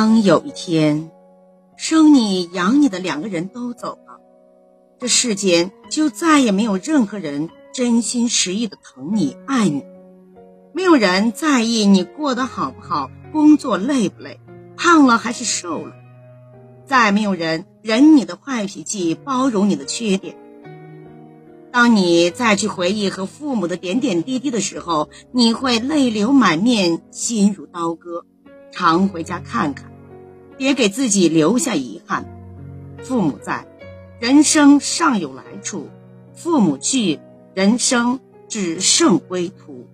当有一天，生你养你的两个人都走了，这世间就再也没有任何人真心实意的疼你爱你，没有人在意你过得好不好，工作累不累，胖了还是瘦了，再没有人忍你的坏脾气，包容你的缺点。当你再去回忆和父母的点点滴滴的时候，你会泪流满面，心如刀割。常回家看看，别给自己留下遗憾。父母在，人生尚有来处；父母去，人生只剩归途。